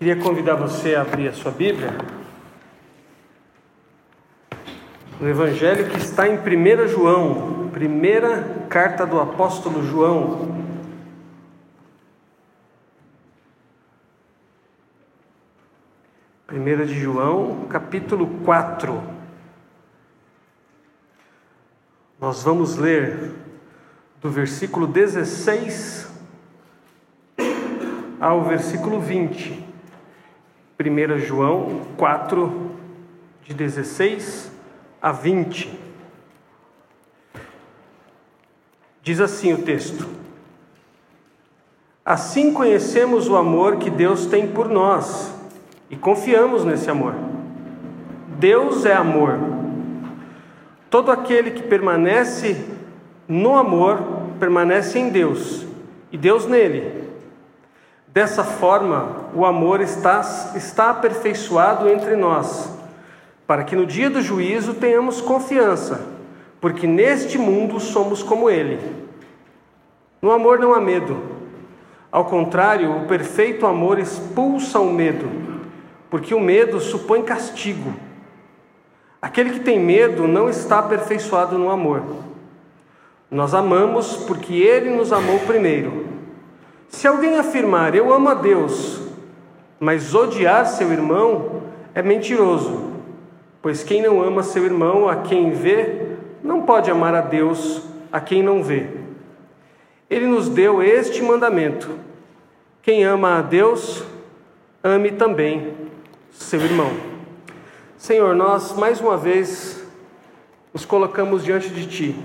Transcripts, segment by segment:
Queria convidar você a abrir a sua Bíblia. O Evangelho que está em 1 João, primeira carta do apóstolo João. Primeira de João, capítulo 4. Nós vamos ler do versículo 16 ao versículo 20. 1 João 4, de 16 a 20. Diz assim o texto: Assim conhecemos o amor que Deus tem por nós e confiamos nesse amor. Deus é amor. Todo aquele que permanece no amor permanece em Deus e Deus nele. Dessa forma, o amor está, está aperfeiçoado entre nós, para que no dia do juízo tenhamos confiança, porque neste mundo somos como Ele. No amor não há medo. Ao contrário, o perfeito amor expulsa o medo, porque o medo supõe castigo. Aquele que tem medo não está aperfeiçoado no amor. Nós amamos porque Ele nos amou primeiro. Se alguém afirmar eu amo a Deus, mas odiar seu irmão, é mentiroso, pois quem não ama seu irmão a quem vê, não pode amar a Deus a quem não vê. Ele nos deu este mandamento: quem ama a Deus, ame também seu irmão. Senhor, nós mais uma vez nos colocamos diante de Ti,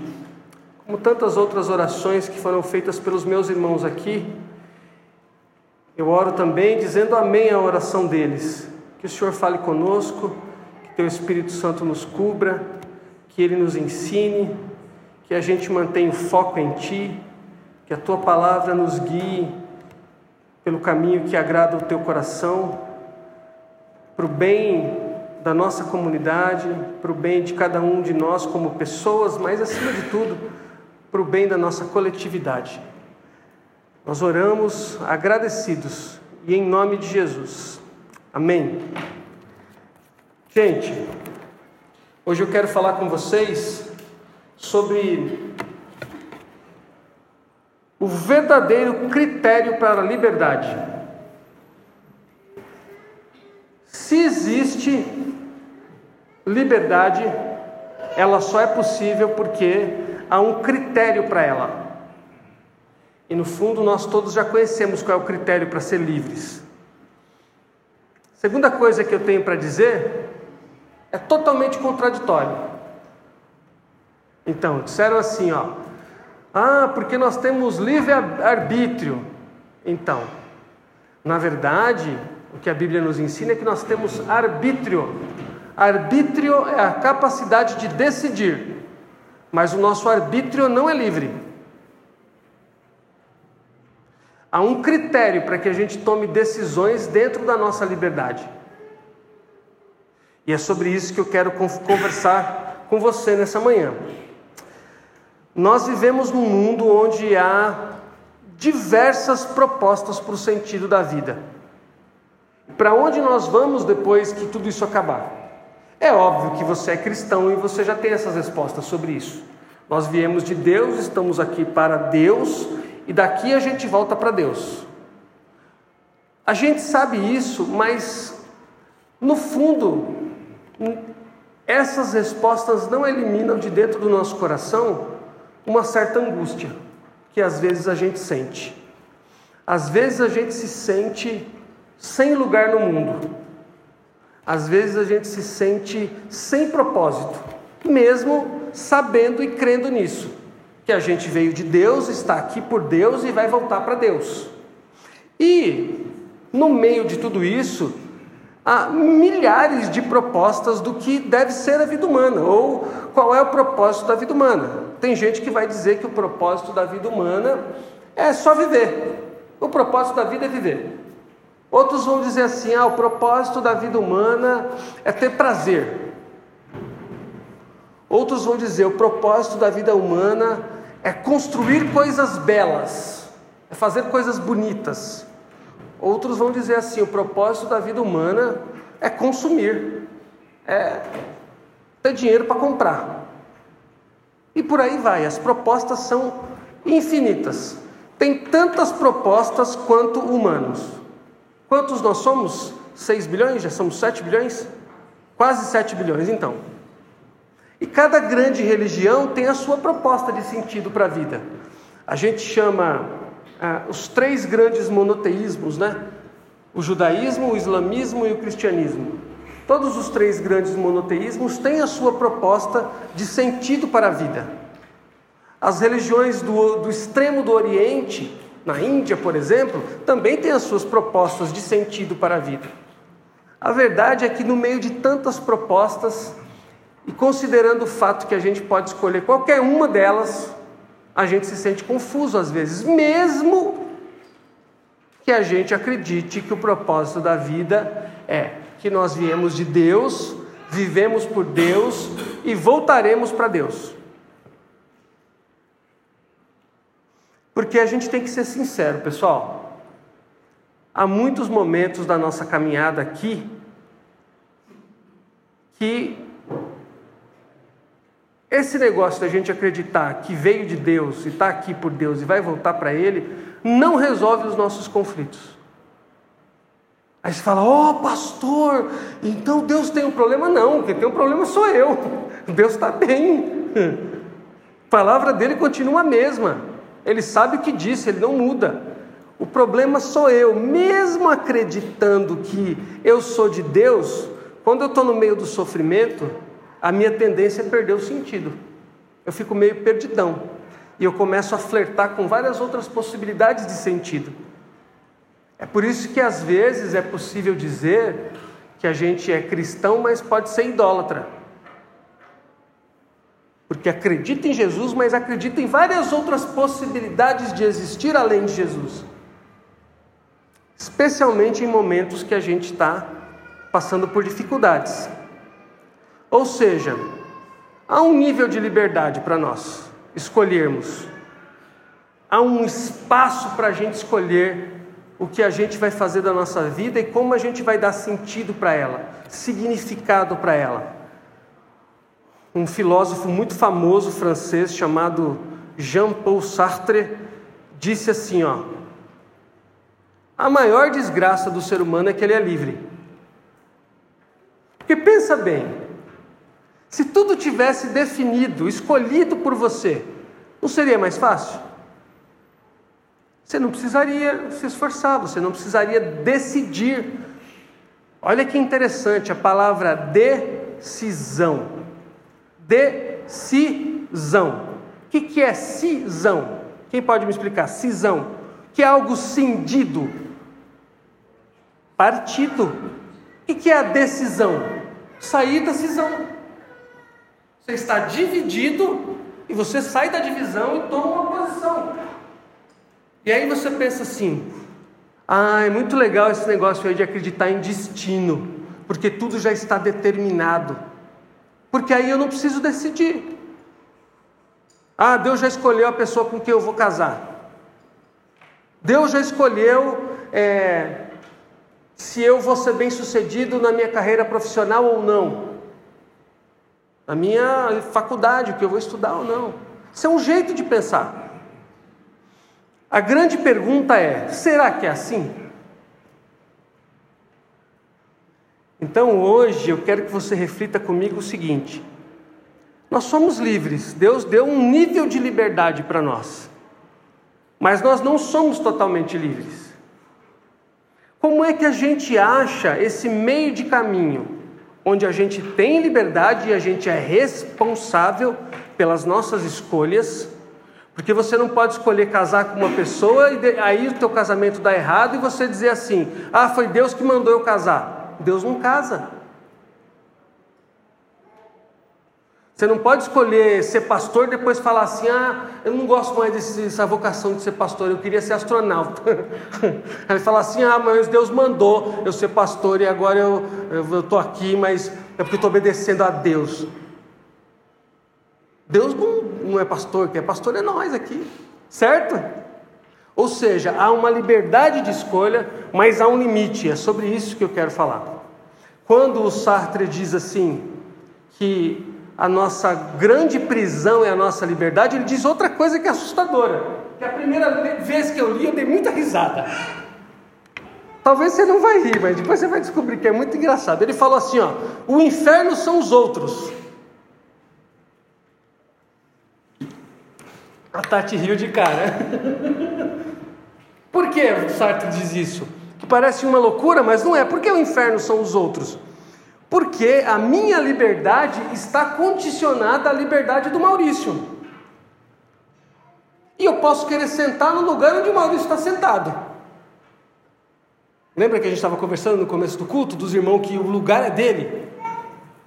como tantas outras orações que foram feitas pelos meus irmãos aqui eu oro também dizendo amém à oração deles. Que o Senhor fale conosco, que Teu Espírito Santo nos cubra, que Ele nos ensine, que a gente mantenha o foco em Ti, que a Tua palavra nos guie pelo caminho que agrada o Teu coração, para o bem da nossa comunidade, para o bem de cada um de nós como pessoas, mas acima de tudo, para o bem da nossa coletividade. Nós oramos agradecidos e em nome de Jesus. Amém. Gente, hoje eu quero falar com vocês sobre o verdadeiro critério para a liberdade. Se existe liberdade, ela só é possível porque há um critério para ela. E no fundo, nós todos já conhecemos qual é o critério para ser livres. Segunda coisa que eu tenho para dizer é totalmente contraditório. Então, disseram assim, ó: "Ah, porque nós temos livre arbítrio". Então, na verdade, o que a Bíblia nos ensina é que nós temos arbítrio. Arbítrio é a capacidade de decidir, mas o nosso arbítrio não é livre. Há um critério para que a gente tome decisões dentro da nossa liberdade. E é sobre isso que eu quero conversar com você nessa manhã. Nós vivemos num mundo onde há diversas propostas para o sentido da vida. Para onde nós vamos depois que tudo isso acabar? É óbvio que você é cristão e você já tem essas respostas sobre isso. Nós viemos de Deus, estamos aqui para Deus e daqui a gente volta para Deus. A gente sabe isso, mas no fundo, essas respostas não eliminam de dentro do nosso coração uma certa angústia que às vezes a gente sente. Às vezes a gente se sente sem lugar no mundo. Às vezes a gente se sente sem propósito, mesmo sabendo e crendo nisso que a gente veio de Deus, está aqui por Deus e vai voltar para Deus. E no meio de tudo isso, há milhares de propostas do que deve ser a vida humana, ou qual é o propósito da vida humana. Tem gente que vai dizer que o propósito da vida humana é só viver. O propósito da vida é viver. Outros vão dizer assim: ah, o propósito da vida humana é ter prazer. Outros vão dizer: o propósito da vida humana é construir coisas belas, é fazer coisas bonitas. Outros vão dizer assim: o propósito da vida humana é consumir, é ter dinheiro para comprar. E por aí vai, as propostas são infinitas. Tem tantas propostas quanto humanos. Quantos nós somos? 6 bilhões? Já somos 7 bilhões? Quase 7 bilhões, então. E cada grande religião tem a sua proposta de sentido para a vida. A gente chama ah, os três grandes monoteísmos, né? O judaísmo, o islamismo e o cristianismo. Todos os três grandes monoteísmos têm a sua proposta de sentido para a vida. As religiões do, do extremo do Oriente, na Índia, por exemplo, também têm as suas propostas de sentido para a vida. A verdade é que, no meio de tantas propostas, e considerando o fato que a gente pode escolher qualquer uma delas, a gente se sente confuso às vezes, mesmo que a gente acredite que o propósito da vida é que nós viemos de Deus, vivemos por Deus e voltaremos para Deus. Porque a gente tem que ser sincero, pessoal. Há muitos momentos da nossa caminhada aqui que esse negócio da gente acreditar que veio de Deus e está aqui por Deus e vai voltar para Ele, não resolve os nossos conflitos. Aí você fala, ó oh, pastor, então Deus tem um problema? Não, quem tem um problema sou eu. Deus está bem. A palavra dele continua a mesma. Ele sabe o que disse, ele não muda. O problema sou eu, mesmo acreditando que eu sou de Deus, quando eu estou no meio do sofrimento, a minha tendência é perder o sentido. Eu fico meio perdidão. E eu começo a flertar com várias outras possibilidades de sentido. É por isso que às vezes é possível dizer que a gente é cristão, mas pode ser idólatra porque acredita em Jesus, mas acredita em várias outras possibilidades de existir além de Jesus. Especialmente em momentos que a gente está passando por dificuldades. Ou seja, há um nível de liberdade para nós escolhermos, há um espaço para a gente escolher o que a gente vai fazer da nossa vida e como a gente vai dar sentido para ela, significado para ela um filósofo muito famoso francês chamado Jean-Paul Sartre disse assim, ó: A maior desgraça do ser humano é que ele é livre. Porque pensa bem, se tudo tivesse definido, escolhido por você, não seria mais fácil? Você não precisaria se esforçar, você não precisaria decidir. Olha que interessante a palavra decisão. Decisão. O que, é cisão? Quem pode me explicar? Cisão. Que é algo cindido. Partido. O que, que é a decisão? Sair da cisão. Você está dividido e você sai da divisão e toma uma posição. E aí você pensa assim: ah, é muito legal esse negócio aí de acreditar em destino, porque tudo já está determinado porque aí eu não preciso decidir. Ah, Deus já escolheu a pessoa com quem eu vou casar. Deus já escolheu é, se eu vou ser bem sucedido na minha carreira profissional ou não, na minha faculdade, o que eu vou estudar ou não. Isso é um jeito de pensar. A grande pergunta é: será que é assim? Então hoje eu quero que você reflita comigo o seguinte: nós somos livres, Deus deu um nível de liberdade para nós, mas nós não somos totalmente livres. Como é que a gente acha esse meio de caminho, onde a gente tem liberdade e a gente é responsável pelas nossas escolhas? Porque você não pode escolher casar com uma pessoa e aí o teu casamento dá errado e você dizer assim: "Ah, foi Deus que mandou eu casar". Deus não casa. Você não pode escolher ser pastor e depois falar assim: ah, eu não gosto mais dessa vocação de ser pastor, eu queria ser astronauta. Aí fala assim: ah, mas Deus mandou eu ser pastor e agora eu estou aqui, mas é porque estou obedecendo a Deus. Deus não, não é pastor, quem é pastor é nós aqui, certo? Ou seja, há uma liberdade de escolha, mas há um limite. É sobre isso que eu quero falar. Quando o Sartre diz assim que a nossa grande prisão é a nossa liberdade, ele diz outra coisa que é assustadora. Que a primeira vez que eu li, eu dei muita risada. Talvez você não vai rir, mas depois você vai descobrir que é muito engraçado. Ele falou assim: ó, o inferno são os outros. A Tati riu de cara. Por que Sartre diz isso? Que parece uma loucura, mas não é. Por que o inferno são os outros? Porque a minha liberdade está condicionada à liberdade do Maurício. E eu posso querer sentar no lugar onde o Maurício está sentado. Lembra que a gente estava conversando no começo do culto dos irmãos que o lugar é dele?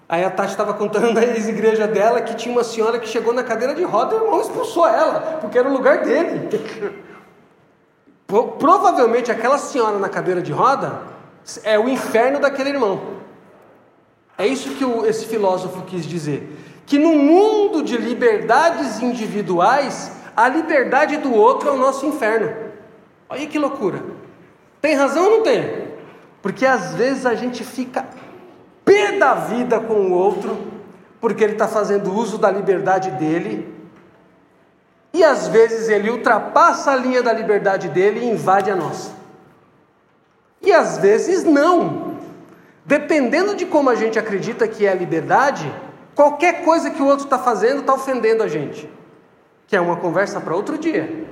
Aí a Tati estava contando na ex-igreja dela que tinha uma senhora que chegou na cadeira de roda e o irmão expulsou ela, porque era o lugar dele. Provavelmente aquela senhora na cadeira de roda é o inferno daquele irmão. É isso que o, esse filósofo quis dizer. Que no mundo de liberdades individuais, a liberdade do outro é o nosso inferno. Olha que loucura. Tem razão ou não tem? Porque às vezes a gente fica pé da vida com o outro, porque ele está fazendo uso da liberdade dele, e às vezes ele ultrapassa a linha da liberdade dele e invade a nossa. E às vezes não. Dependendo de como a gente acredita que é a liberdade, qualquer coisa que o outro está fazendo está ofendendo a gente. Que é uma conversa para outro dia.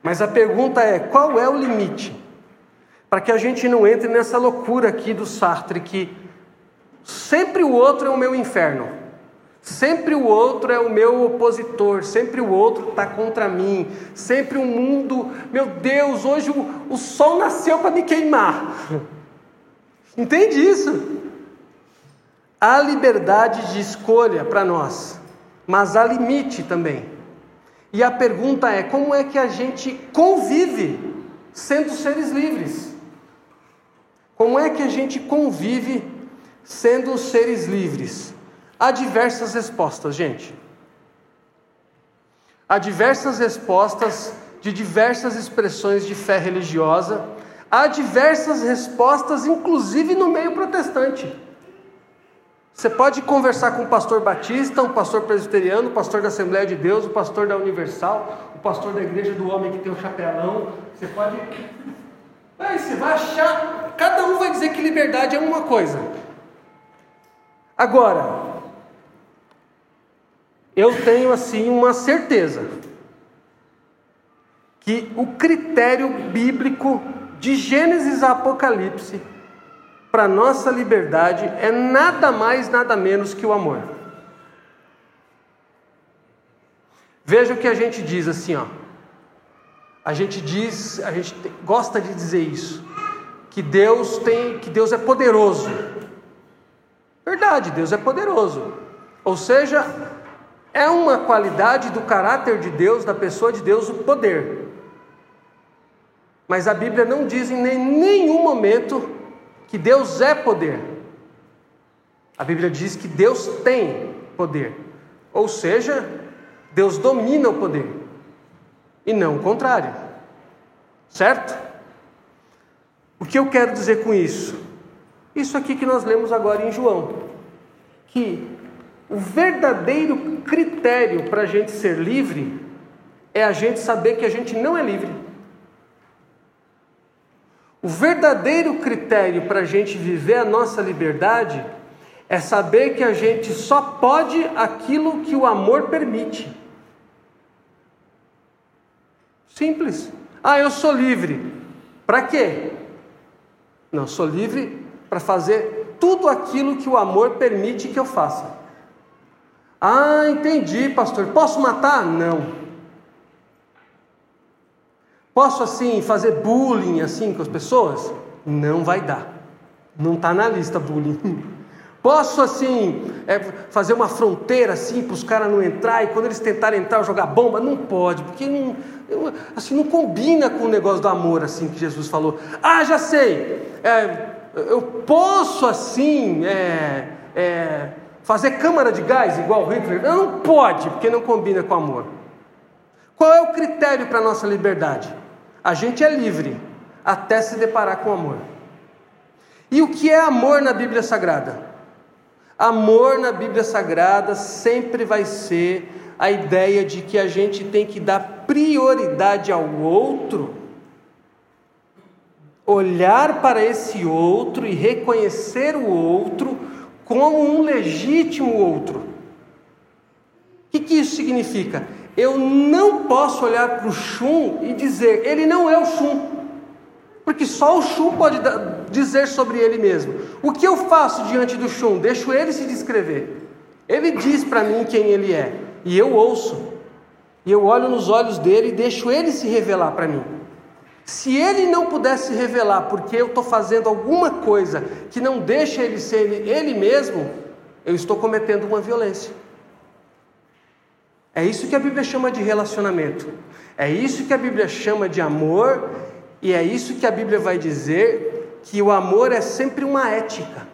Mas a pergunta é: qual é o limite? Para que a gente não entre nessa loucura aqui do Sartre que Sempre o outro é o meu inferno. Sempre o outro é o meu opositor, sempre o outro está contra mim, sempre o mundo, meu Deus, hoje o, o sol nasceu para me queimar. Entende isso? Há liberdade de escolha para nós, mas há limite também. E a pergunta é: como é que a gente convive sendo seres livres? Como é que a gente convive sendo seres livres? Há diversas respostas, gente. Há diversas respostas de diversas expressões de fé religiosa. Há diversas respostas, inclusive no meio protestante. Você pode conversar com o pastor batista, um pastor presbiteriano, o pastor da Assembleia de Deus, o pastor da Universal, o pastor da igreja do homem que tem o um chapelão. Você pode. Aí você vai achar. Cada um vai dizer que liberdade é uma coisa. Agora, eu tenho assim uma certeza que o critério bíblico de Gênesis a Apocalipse para nossa liberdade é nada mais, nada menos que o amor. Veja o que a gente diz assim, ó. A gente diz, a gente gosta de dizer isso, que Deus tem, que Deus é poderoso. Verdade, Deus é poderoso. Ou seja, é uma qualidade do caráter de Deus, da pessoa de Deus, o poder. Mas a Bíblia não diz em nenhum momento que Deus é poder. A Bíblia diz que Deus tem poder. Ou seja, Deus domina o poder. E não o contrário. Certo? O que eu quero dizer com isso? Isso aqui que nós lemos agora em João, que o verdadeiro critério para a gente ser livre é a gente saber que a gente não é livre. O verdadeiro critério para a gente viver a nossa liberdade é saber que a gente só pode aquilo que o amor permite. Simples. Ah, eu sou livre. Para quê? Não, sou livre para fazer tudo aquilo que o amor permite que eu faça. Ah, entendi, pastor. Posso matar? Não. Posso assim fazer bullying assim com as pessoas? Não vai dar. Não está na lista bullying. Posso assim é, fazer uma fronteira assim para os caras não entrar e quando eles tentarem entrar jogar bomba? Não pode, porque não, assim não combina com o negócio do amor assim que Jesus falou. Ah, já sei. É, eu posso assim é, é, fazer câmara de gás igual Hitler? Não pode, porque não combina com amor. Qual é o critério para a nossa liberdade? A gente é livre até se deparar com amor. E o que é amor na Bíblia Sagrada? Amor na Bíblia Sagrada sempre vai ser a ideia de que a gente tem que dar prioridade ao outro, olhar para esse outro e reconhecer o outro como um legítimo outro. O que, que isso significa? Eu não posso olhar para o chum e dizer, ele não é o chum, porque só o chum pode dizer sobre ele mesmo. O que eu faço diante do chum? Deixo ele se descrever. Ele diz para mim quem ele é e eu ouço, e eu olho nos olhos dele e deixo ele se revelar para mim. Se ele não pudesse se revelar porque eu estou fazendo alguma coisa que não deixa ele ser ele mesmo, eu estou cometendo uma violência. É isso que a Bíblia chama de relacionamento. É isso que a Bíblia chama de amor, e é isso que a Bíblia vai dizer que o amor é sempre uma ética,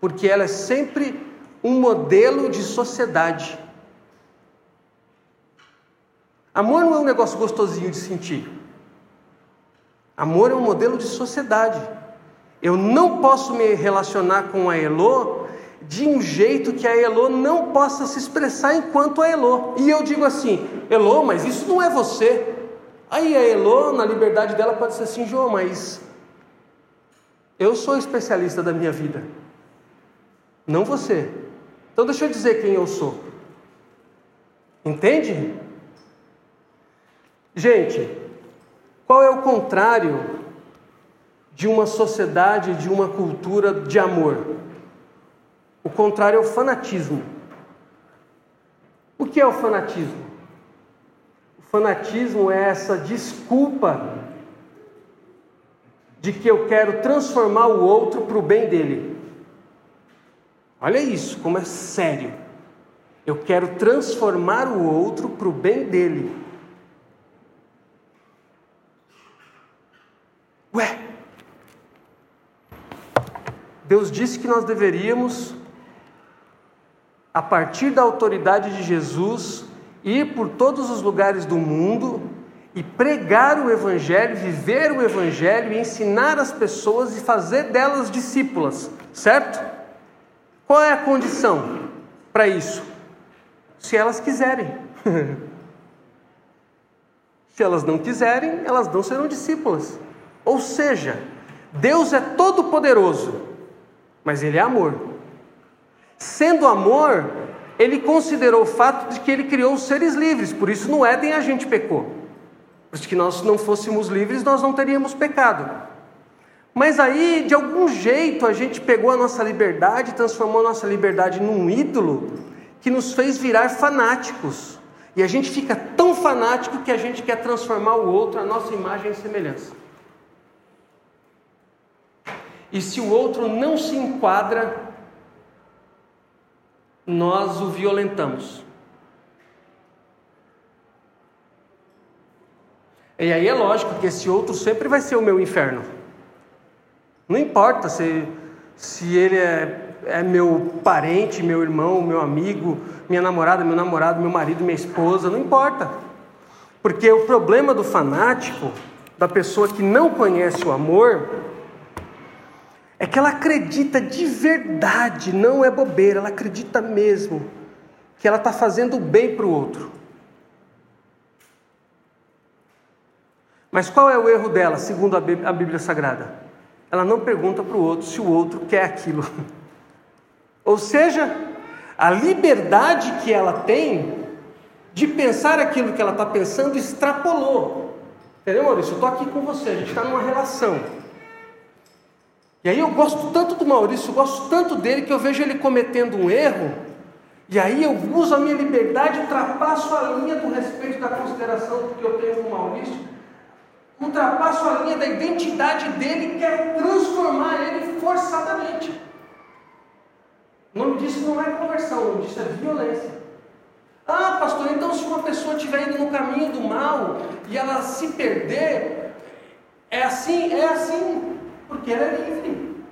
porque ela é sempre um modelo de sociedade. Amor não é um negócio gostosinho de sentir. Amor é um modelo de sociedade. Eu não posso me relacionar com a Elô de um jeito que a Elô não possa se expressar enquanto a Elô. E eu digo assim: Elô, mas isso não é você. Aí a Elô, na liberdade dela, pode ser assim: João, mas eu sou especialista da minha vida, não você. Então deixa eu dizer quem eu sou. Entende? Gente, qual é o contrário de uma sociedade, de uma cultura de amor? O contrário é o fanatismo. O que é o fanatismo? O fanatismo é essa desculpa de que eu quero transformar o outro para o bem dele. Olha isso, como é sério. Eu quero transformar o outro para o bem dele. Ué, Deus disse que nós deveríamos, a partir da autoridade de Jesus, ir por todos os lugares do mundo e pregar o Evangelho, viver o Evangelho, e ensinar as pessoas e fazer delas discípulas, certo? Qual é a condição para isso? Se elas quiserem. Se elas não quiserem, elas não serão discípulas. Ou seja, Deus é todo poderoso, mas Ele é amor. Sendo amor, Ele considerou o fato de que Ele criou os seres livres, por isso no Éden a gente pecou. Porque que nós não fôssemos livres, nós não teríamos pecado. Mas aí, de algum jeito, a gente pegou a nossa liberdade, transformou a nossa liberdade num ídolo que nos fez virar fanáticos. E a gente fica tão fanático que a gente quer transformar o outro à nossa imagem e semelhança. E se o outro não se enquadra, nós o violentamos. E aí é lógico que esse outro sempre vai ser o meu inferno. Não importa se, se ele é, é meu parente, meu irmão, meu amigo, minha namorada, meu namorado, meu marido, minha esposa, não importa. Porque o problema do fanático, da pessoa que não conhece o amor, é que ela acredita de verdade, não é bobeira, ela acredita mesmo que ela está fazendo bem para o outro. Mas qual é o erro dela, segundo a Bíblia Sagrada? Ela não pergunta para o outro se o outro quer aquilo. Ou seja, a liberdade que ela tem de pensar aquilo que ela está pensando extrapolou. Entendeu, Maurício? Eu estou aqui com você, a gente está numa relação. E aí eu gosto tanto do Maurício, eu gosto tanto dele que eu vejo ele cometendo um erro, e aí eu uso a minha liberdade, ultrapasso a linha do respeito da consideração que eu tenho com o Maurício, ultrapasso a linha da identidade dele e quero transformar ele forçadamente. O nome disso não é conversão, o nome disso é violência. Ah, pastor, então se uma pessoa estiver indo no caminho do mal e ela se perder, é assim, é assim. Porque ela é livre.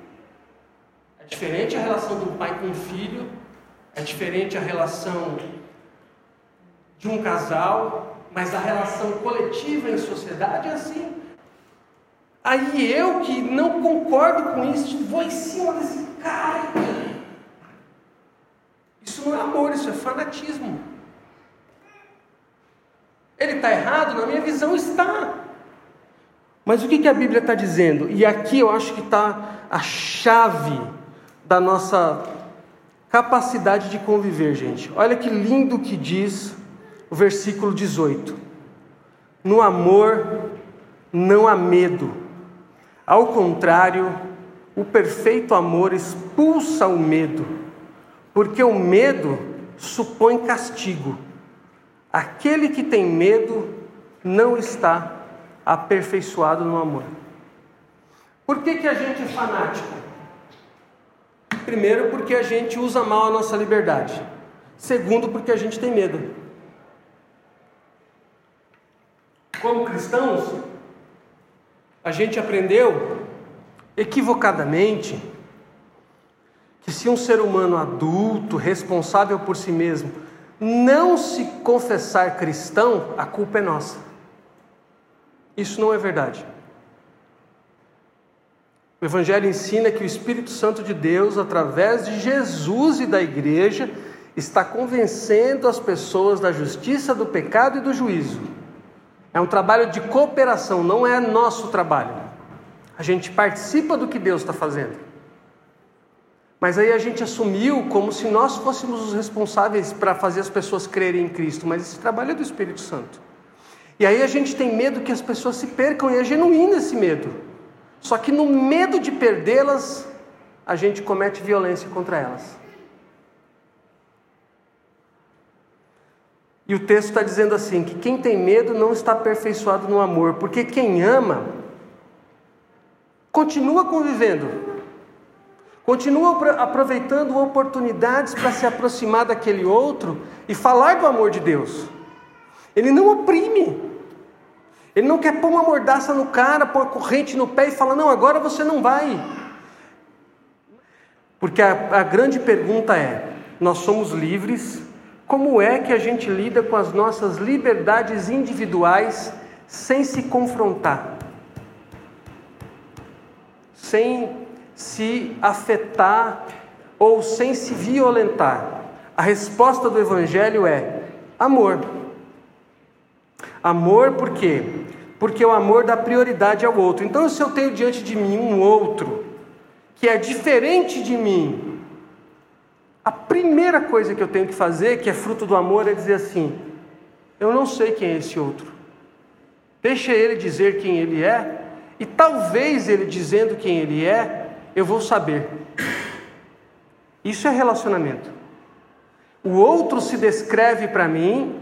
É diferente a relação do pai com o filho, é diferente a relação de um casal, mas a relação coletiva em sociedade é assim. Aí eu que não concordo com isso, vou em cima desse cara. Isso não é amor, isso é fanatismo. Ele está errado? Na minha visão está. Mas o que, que a Bíblia está dizendo? E aqui eu acho que está a chave da nossa capacidade de conviver, gente. Olha que lindo que diz o versículo 18: No amor não há medo, ao contrário, o perfeito amor expulsa o medo, porque o medo supõe castigo. Aquele que tem medo não está aperfeiçoado no amor. Por que, que a gente é fanático? Primeiro, porque a gente usa mal a nossa liberdade. Segundo, porque a gente tem medo. Como cristãos, a gente aprendeu equivocadamente que se um ser humano adulto, responsável por si mesmo, não se confessar cristão, a culpa é nossa. Isso não é verdade. O Evangelho ensina que o Espírito Santo de Deus, através de Jesus e da igreja, está convencendo as pessoas da justiça, do pecado e do juízo. É um trabalho de cooperação, não é nosso trabalho. A gente participa do que Deus está fazendo. Mas aí a gente assumiu como se nós fôssemos os responsáveis para fazer as pessoas crerem em Cristo, mas esse trabalho é do Espírito Santo. E aí a gente tem medo que as pessoas se percam, e é genuíno esse medo. Só que no medo de perdê-las, a gente comete violência contra elas. E o texto está dizendo assim: que quem tem medo não está aperfeiçoado no amor, porque quem ama continua convivendo, continua aproveitando oportunidades para se aproximar daquele outro e falar do amor de Deus. Ele não oprime, ele não quer pôr uma mordaça no cara, pôr corrente no pé e falar: não, agora você não vai. Porque a, a grande pergunta é: nós somos livres como é que a gente lida com as nossas liberdades individuais sem se confrontar, sem se afetar ou sem se violentar? A resposta do Evangelho é amor. Amor por quê? Porque o amor dá prioridade ao outro. Então, se eu tenho diante de mim um outro que é diferente de mim, a primeira coisa que eu tenho que fazer, que é fruto do amor, é dizer assim: eu não sei quem é esse outro. Deixa ele dizer quem ele é, e talvez ele dizendo quem ele é, eu vou saber. Isso é relacionamento. O outro se descreve para mim,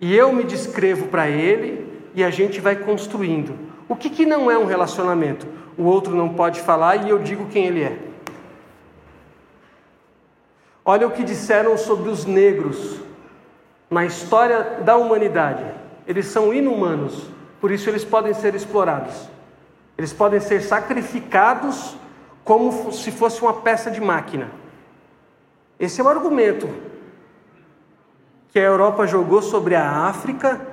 e eu me descrevo para ele, e a gente vai construindo. O que, que não é um relacionamento? O outro não pode falar e eu digo quem ele é. Olha o que disseram sobre os negros na história da humanidade. Eles são inumanos, por isso eles podem ser explorados. Eles podem ser sacrificados como se fosse uma peça de máquina. Esse é o argumento que a Europa jogou sobre a África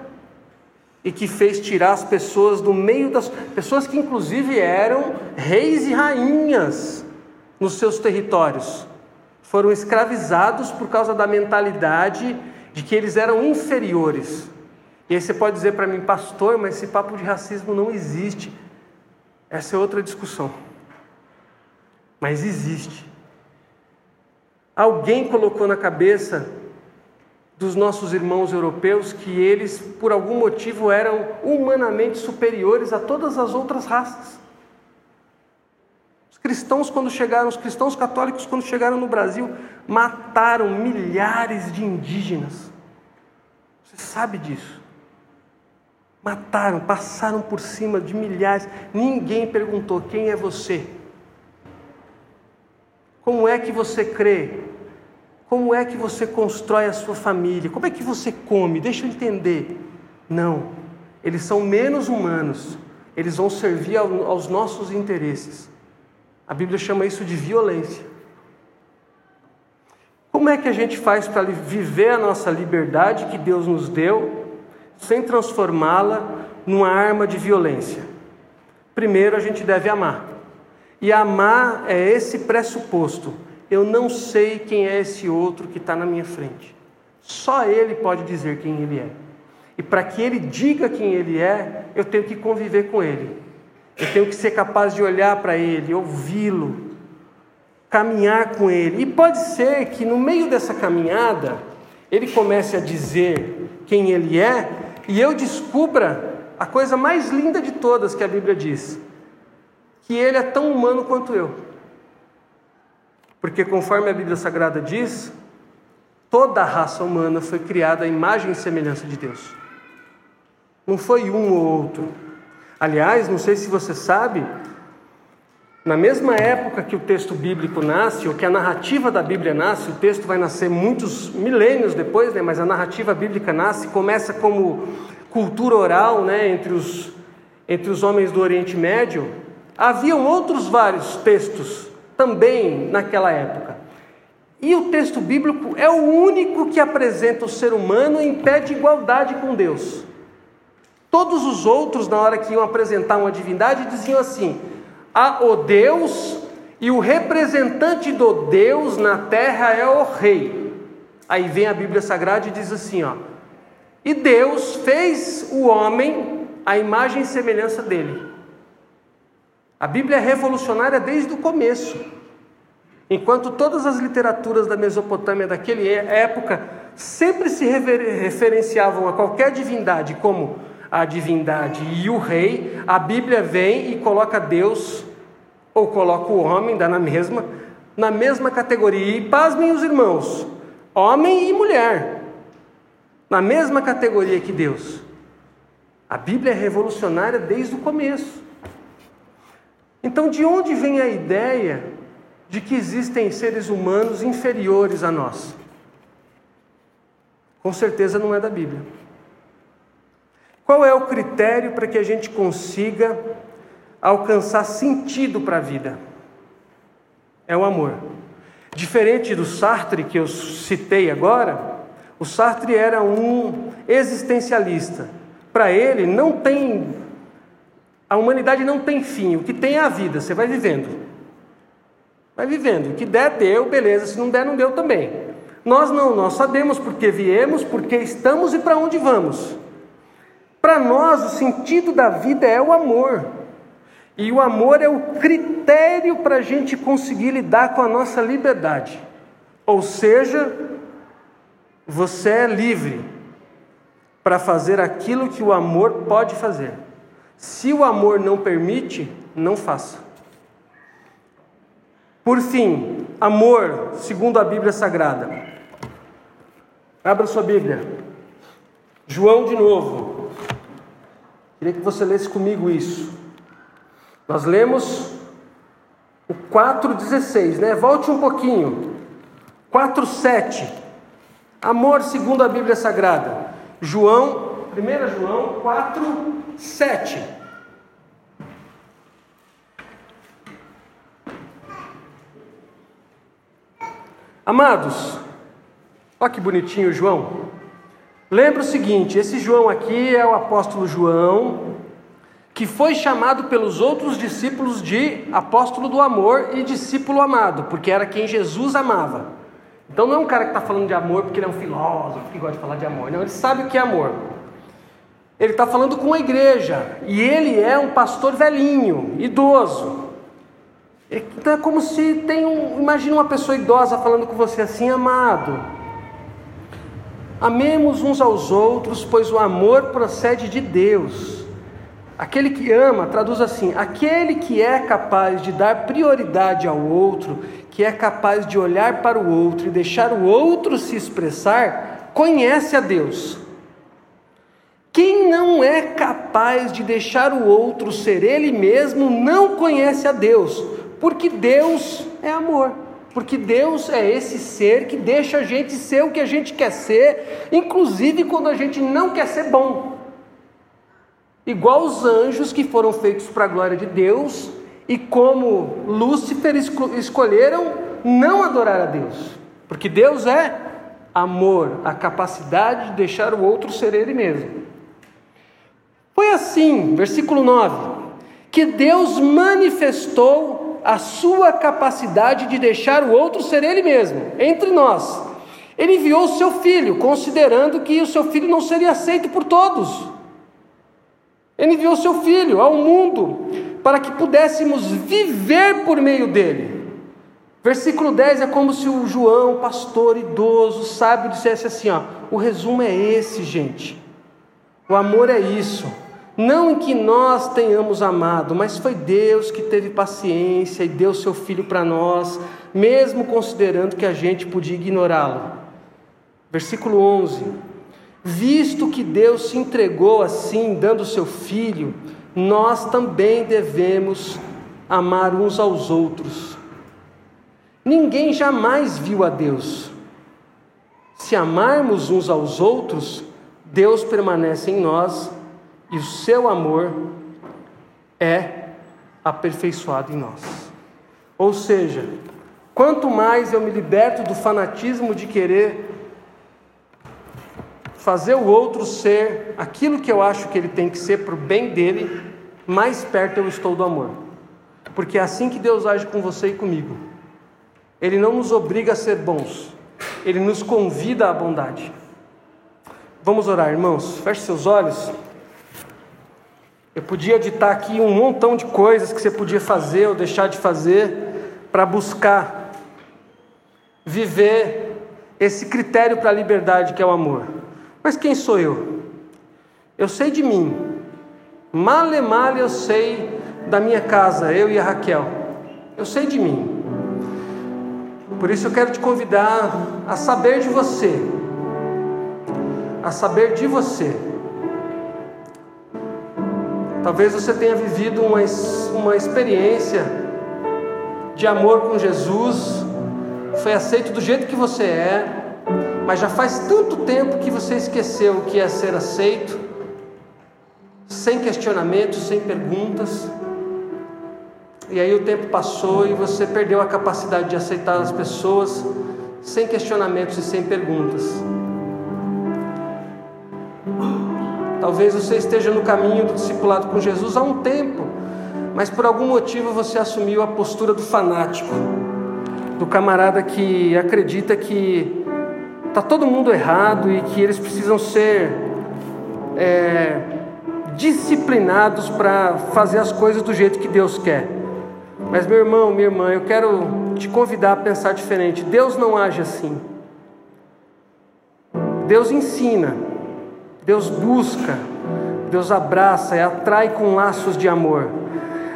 e que fez tirar as pessoas do meio das pessoas que inclusive eram reis e rainhas nos seus territórios foram escravizados por causa da mentalidade de que eles eram inferiores. E aí você pode dizer para mim, pastor, mas esse papo de racismo não existe. Essa é outra discussão. Mas existe. Alguém colocou na cabeça dos nossos irmãos europeus que eles, por algum motivo, eram humanamente superiores a todas as outras raças cristãos, quando chegaram, os cristãos católicos, quando chegaram no Brasil, mataram milhares de indígenas. Você sabe disso? Mataram, passaram por cima de milhares. Ninguém perguntou: quem é você? Como é que você crê? Como é que você constrói a sua família? Como é que você come? Deixa eu entender. Não, eles são menos humanos, eles vão servir aos nossos interesses. A Bíblia chama isso de violência. Como é que a gente faz para viver a nossa liberdade que Deus nos deu, sem transformá-la numa arma de violência. Primeiro a gente deve amar. E amar é esse pressuposto. Eu não sei quem é esse outro que está na minha frente. Só ele pode dizer quem ele é. E para que ele diga quem ele é, eu tenho que conviver com ele. Eu tenho que ser capaz de olhar para ele, ouvi-lo, caminhar com ele. E pode ser que no meio dessa caminhada, ele comece a dizer quem ele é e eu descubra a coisa mais linda de todas que a Bíblia diz: que ele é tão humano quanto eu. Porque conforme a Bíblia Sagrada diz, toda a raça humana foi criada à imagem e semelhança de Deus. Não foi um ou outro. Aliás, não sei se você sabe, na mesma época que o texto bíblico nasce, ou que a narrativa da Bíblia nasce, o texto vai nascer muitos milênios depois, né, mas a narrativa bíblica nasce, começa como cultura oral né, entre, os, entre os homens do Oriente Médio. Haviam outros vários textos também naquela época. E o texto bíblico é o único que apresenta o ser humano em pé de igualdade com Deus. Todos os outros, na hora que iam apresentar uma divindade, diziam assim: há o Deus e o representante do Deus na terra é o rei. Aí vem a Bíblia Sagrada e diz assim: ó, e Deus fez o homem à imagem e semelhança dele. A Bíblia é revolucionária desde o começo. Enquanto todas as literaturas da Mesopotâmia daquela época sempre se referenciavam a qualquer divindade como a divindade e o rei, a Bíblia vem e coloca Deus, ou coloca o homem, dá na mesma, na mesma categoria. E pasmem os irmãos, homem e mulher, na mesma categoria que Deus. A Bíblia é revolucionária desde o começo. Então, de onde vem a ideia de que existem seres humanos inferiores a nós? Com certeza não é da Bíblia. Qual é o critério para que a gente consiga alcançar sentido para a vida? É o amor. Diferente do Sartre que eu citei agora, o Sartre era um existencialista. Para ele não tem a humanidade não tem fim, o que tem é a vida, você vai vivendo. Vai vivendo, o que der deu, beleza, se não der não deu também. Nós não, nós sabemos porque viemos, porque estamos e para onde vamos. Para nós, o sentido da vida é o amor. E o amor é o critério para a gente conseguir lidar com a nossa liberdade. Ou seja, você é livre para fazer aquilo que o amor pode fazer. Se o amor não permite, não faça. Por fim, amor, segundo a Bíblia Sagrada. Abra sua Bíblia. João de novo. Queria que você lesse comigo isso. Nós lemos o 4,16, né? Volte um pouquinho. 4,7. Amor segundo a Bíblia Sagrada. João, 1 João 4, 7. Amados, olha que bonitinho João. Lembra o seguinte: esse João aqui é o apóstolo João, que foi chamado pelos outros discípulos de apóstolo do amor e discípulo amado, porque era quem Jesus amava. Então não é um cara que está falando de amor porque ele é um filósofo que gosta de falar de amor, não, ele sabe o que é amor. Ele está falando com a igreja e ele é um pastor velhinho, idoso. Então é como se tem um. Imagina uma pessoa idosa falando com você assim, amado. Amemos uns aos outros, pois o amor procede de Deus. Aquele que ama, traduz assim: aquele que é capaz de dar prioridade ao outro, que é capaz de olhar para o outro e deixar o outro se expressar, conhece a Deus. Não é capaz de deixar o outro ser ele mesmo, não conhece a Deus, porque Deus é amor. Porque Deus é esse ser que deixa a gente ser o que a gente quer ser, inclusive quando a gente não quer ser bom. Igual os anjos que foram feitos para a glória de Deus e como Lúcifer escolheram não adorar a Deus. Porque Deus é amor, a capacidade de deixar o outro ser ele mesmo. Foi assim, versículo 9, que Deus manifestou a sua capacidade de deixar o outro ser ele mesmo, entre nós. Ele enviou o seu filho, considerando que o seu filho não seria aceito por todos. Ele enviou o seu filho ao mundo para que pudéssemos viver por meio dele. Versículo 10 é como se o João, pastor idoso, sábio, dissesse assim: ó, o resumo é esse, gente. O amor é isso. Não em que nós tenhamos amado, mas foi Deus que teve paciência e deu seu filho para nós, mesmo considerando que a gente podia ignorá-lo. Versículo 11: Visto que Deus se entregou assim, dando seu filho, nós também devemos amar uns aos outros. Ninguém jamais viu a Deus. Se amarmos uns aos outros, Deus permanece em nós e o seu amor é aperfeiçoado em nós. Ou seja, quanto mais eu me liberto do fanatismo de querer fazer o outro ser aquilo que eu acho que ele tem que ser para o bem dele, mais perto eu estou do amor. Porque é assim que Deus age com você e comigo. Ele não nos obriga a ser bons, ele nos convida à bondade. Vamos orar, irmãos. Feche seus olhos. Eu podia ditar aqui um montão de coisas que você podia fazer ou deixar de fazer para buscar viver esse critério para a liberdade que é o amor. Mas quem sou eu? Eu sei de mim. Male male eu sei da minha casa, eu e a Raquel. Eu sei de mim. Por isso eu quero te convidar a saber de você. A saber de você. Talvez você tenha vivido uma, uma experiência de amor com Jesus, foi aceito do jeito que você é, mas já faz tanto tempo que você esqueceu o que é ser aceito, sem questionamentos, sem perguntas. E aí o tempo passou e você perdeu a capacidade de aceitar as pessoas sem questionamentos e sem perguntas. Talvez você esteja no caminho do discipulado com Jesus há um tempo, mas por algum motivo você assumiu a postura do fanático, do camarada que acredita que está todo mundo errado e que eles precisam ser é, disciplinados para fazer as coisas do jeito que Deus quer. Mas, meu irmão, minha irmã, eu quero te convidar a pensar diferente. Deus não age assim. Deus ensina. Deus busca, Deus abraça e atrai com laços de amor.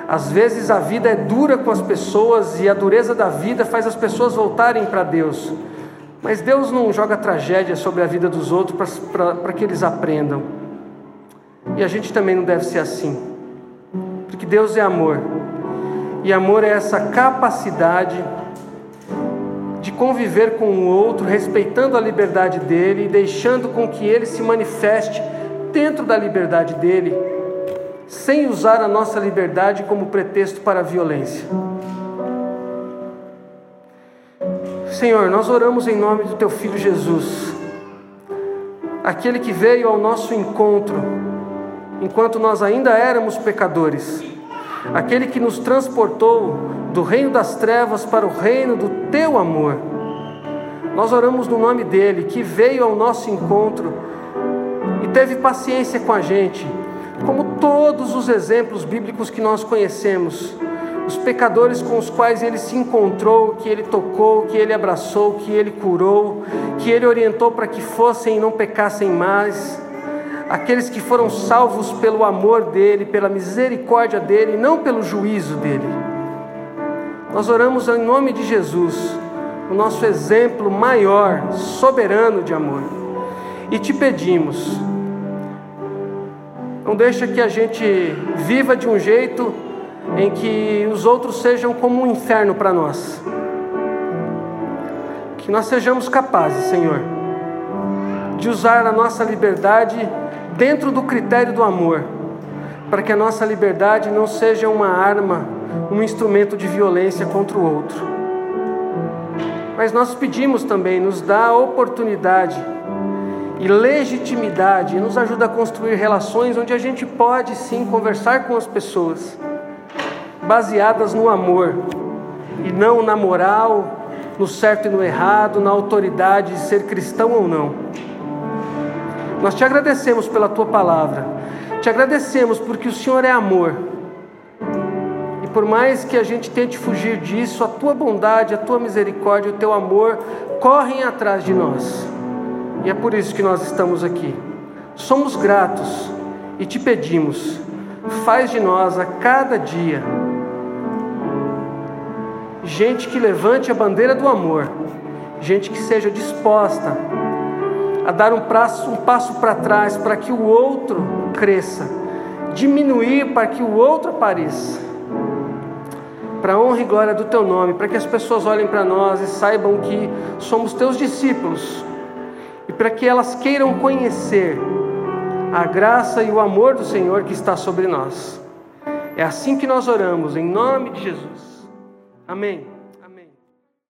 Às vezes a vida é dura com as pessoas e a dureza da vida faz as pessoas voltarem para Deus. Mas Deus não joga tragédia sobre a vida dos outros para que eles aprendam. E a gente também não deve ser assim. Porque Deus é amor. E amor é essa capacidade de conviver com o outro, respeitando a liberdade dele e deixando com que ele se manifeste dentro da liberdade dele, sem usar a nossa liberdade como pretexto para a violência. Senhor, nós oramos em nome do teu filho Jesus, aquele que veio ao nosso encontro enquanto nós ainda éramos pecadores aquele que nos transportou do reino das trevas para o reino do teu amor. Nós oramos no nome dele, que veio ao nosso encontro e teve paciência com a gente, como todos os exemplos bíblicos que nós conhecemos, os pecadores com os quais ele se encontrou, que ele tocou, que ele abraçou, que ele curou, que ele orientou para que fossem e não pecassem mais aqueles que foram salvos pelo amor dele, pela misericórdia dele, não pelo juízo dele. Nós oramos em nome de Jesus, o nosso exemplo maior, soberano de amor, e te pedimos, não deixa que a gente viva de um jeito em que os outros sejam como um inferno para nós. Que nós sejamos capazes, Senhor, de usar a nossa liberdade dentro do critério do amor, para que a nossa liberdade não seja uma arma, um instrumento de violência contra o outro. Mas nós pedimos também, nos dá oportunidade e legitimidade, nos ajuda a construir relações onde a gente pode sim conversar com as pessoas, baseadas no amor e não na moral, no certo e no errado, na autoridade de ser cristão ou não. Nós te agradecemos pela tua palavra, te agradecemos porque o Senhor é amor. E por mais que a gente tente fugir disso, a tua bondade, a tua misericórdia, o teu amor correm atrás de nós. E é por isso que nós estamos aqui. Somos gratos e te pedimos, faz de nós a cada dia gente que levante a bandeira do amor, gente que seja disposta a dar um passo, um passo para trás para que o outro cresça, diminuir para que o outro apareça. Para a honra e glória do teu nome, para que as pessoas olhem para nós e saibam que somos teus discípulos, e para que elas queiram conhecer a graça e o amor do Senhor que está sobre nós. É assim que nós oramos, em nome de Jesus. Amém.